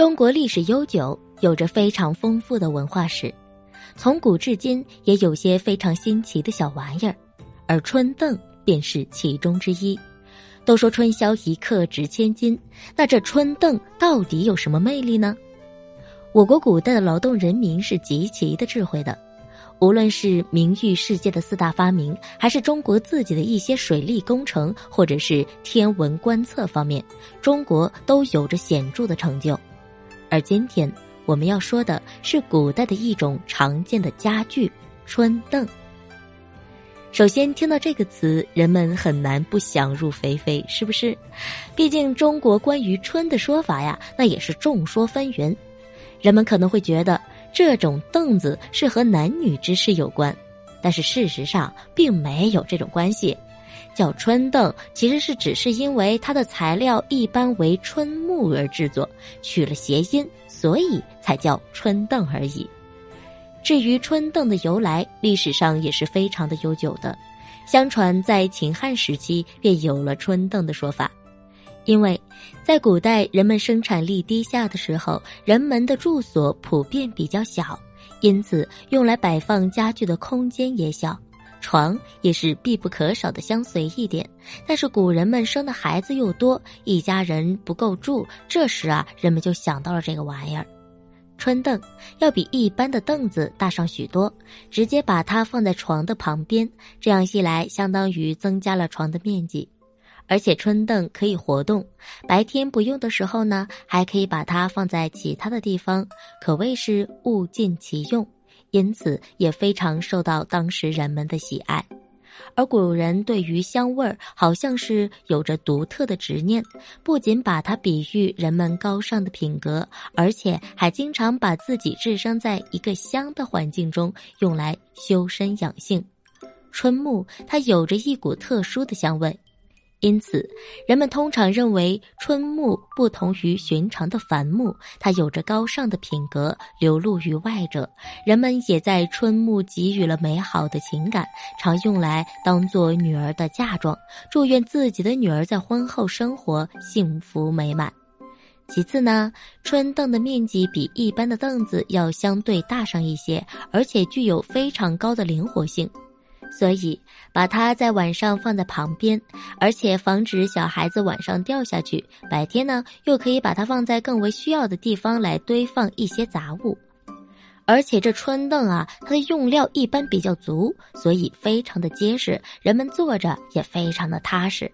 中国历史悠久，有着非常丰富的文化史，从古至今也有些非常新奇的小玩意儿，而春凳便是其中之一。都说春宵一刻值千金，那这春凳到底有什么魅力呢？我国古代的劳动人民是极其的智慧的，无论是名誉世界的四大发明，还是中国自己的一些水利工程，或者是天文观测方面，中国都有着显著的成就。而今天我们要说的是古代的一种常见的家具——春凳。首先听到这个词，人们很难不想入非非，是不是？毕竟中国关于春的说法呀，那也是众说纷纭。人们可能会觉得这种凳子是和男女之事有关，但是事实上并没有这种关系。叫春凳，其实是只是因为它的材料一般为春木而制作，取了谐音，所以才叫春凳而已。至于春凳的由来，历史上也是非常的悠久的。相传在秦汉时期便有了春凳的说法，因为在古代人们生产力低下的时候，人们的住所普遍比较小，因此用来摆放家具的空间也小，床也是必不可少的相随一点。但是古人们生的孩子又多，一家人不够住，这时啊，人们就想到了这个玩意儿。春凳要比一般的凳子大上许多，直接把它放在床的旁边，这样一来，相当于增加了床的面积。而且春凳可以活动，白天不用的时候呢，还可以把它放在其他的地方，可谓是物尽其用，因此也非常受到当时人们的喜爱。而古人对于香味儿好像是有着独特的执念，不仅把它比喻人们高尚的品格，而且还经常把自己置身在一个香的环境中，用来修身养性。春木它有着一股特殊的香味。因此，人们通常认为春木不同于寻常的繁木，它有着高尚的品格，流露于外者。人们也在春木给予了美好的情感，常用来当做女儿的嫁妆，祝愿自己的女儿在婚后生活幸福美满。其次呢，春凳的面积比一般的凳子要相对大上一些，而且具有非常高的灵活性。所以，把它在晚上放在旁边，而且防止小孩子晚上掉下去。白天呢，又可以把它放在更为需要的地方来堆放一些杂物。而且这春凳啊，它的用料一般比较足，所以非常的结实，人们坐着也非常的踏实。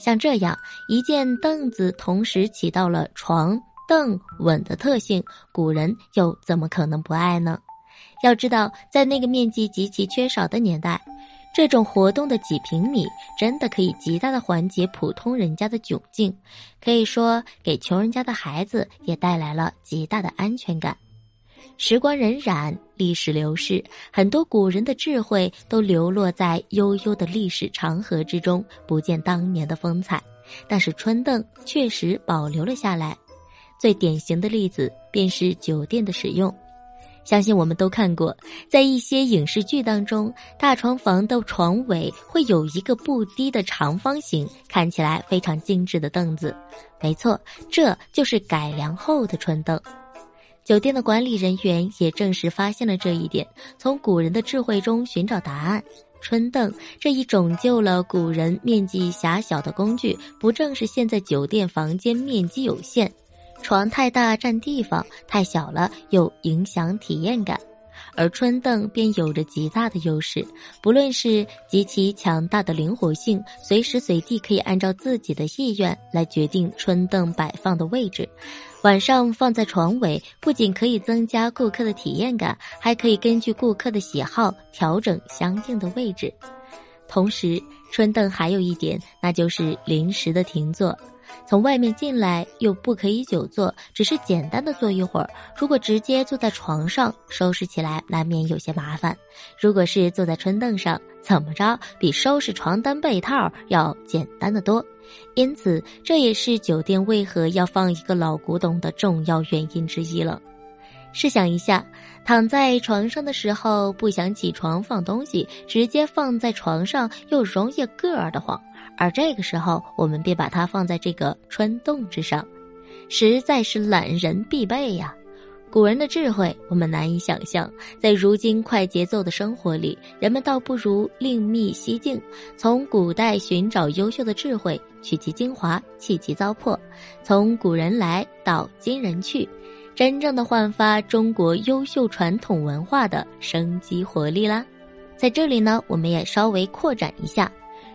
像这样一件凳子，同时起到了床、凳、稳的特性，古人又怎么可能不爱呢？要知道，在那个面积极其缺少的年代，这种活动的几平米真的可以极大的缓解普通人家的窘境，可以说给穷人家的孩子也带来了极大的安全感。时光荏苒，历史流逝，很多古人的智慧都流落在悠悠的历史长河之中，不见当年的风采。但是春凳确实保留了下来，最典型的例子便是酒店的使用。相信我们都看过，在一些影视剧当中，大床房的床尾会有一个不低的长方形，看起来非常精致的凳子。没错，这就是改良后的春凳。酒店的管理人员也正是发现了这一点，从古人的智慧中寻找答案。春凳这一拯救了古人面积狭小的工具，不正是现在酒店房间面积有限？床太大占地方，太小了又影响体验感，而春凳便有着极大的优势。不论是极其强大的灵活性，随时随地可以按照自己的意愿来决定春凳摆放的位置。晚上放在床尾，不仅可以增加顾客的体验感，还可以根据顾客的喜好调整相应的位置。同时，春凳还有一点，那就是临时的停坐。从外面进来又不可以久坐，只是简单的坐一会儿。如果直接坐在床上，收拾起来难免有些麻烦。如果是坐在春凳上，怎么着比收拾床单被套要简单的多。因此，这也是酒店为何要放一个老古董的重要原因之一了。试想一下，躺在床上的时候不想起床放东西，直接放在床上又容易硌得慌。而这个时候，我们便把它放在这个穿洞之上，实在是懒人必备呀。古人的智慧，我们难以想象。在如今快节奏的生活里，人们倒不如另觅蹊径，从古代寻找优秀的智慧，取其精华，弃其糟粕。从古人来到今人去，真正的焕发中国优秀传统文化的生机活力啦。在这里呢，我们也稍微扩展一下。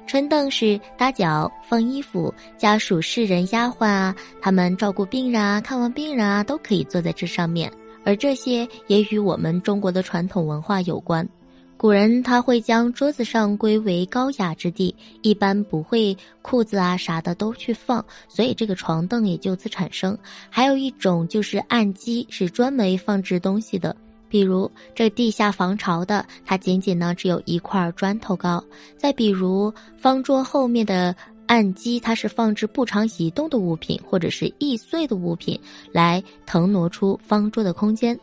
春凳是搭脚放衣服，家属、世人、丫鬟啊，他们照顾病人啊，看望病人啊，都可以坐在这上面。而这些也与我们中国的传统文化有关。古人他会将桌子上归为高雅之地，一般不会裤子啊啥的都去放，所以这个床凳也就此产生。还有一种就是案几，是专门放置东西的。比如这地下防潮的，它仅仅呢只有一块砖头高；再比如方桌后面的案几，它是放置不常移动的物品或者是易碎的物品，来腾挪出方桌的空间。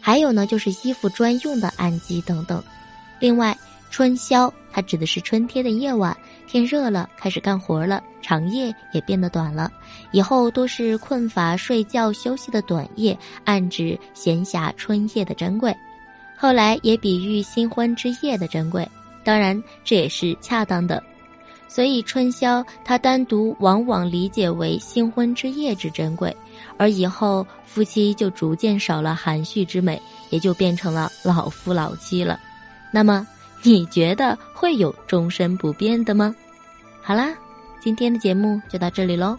还有呢，就是衣服专用的案几等等。另外，春宵它指的是春天的夜晚。天热了，开始干活了，长夜也变得短了。以后多是困乏、睡觉、休息的短夜，暗指闲暇春夜的珍贵。后来也比喻新婚之夜的珍贵，当然这也是恰当的。所以春宵它单独往往理解为新婚之夜之珍贵，而以后夫妻就逐渐少了含蓄之美，也就变成了老夫老妻了。那么。你觉得会有终身不变的吗？好啦，今天的节目就到这里喽。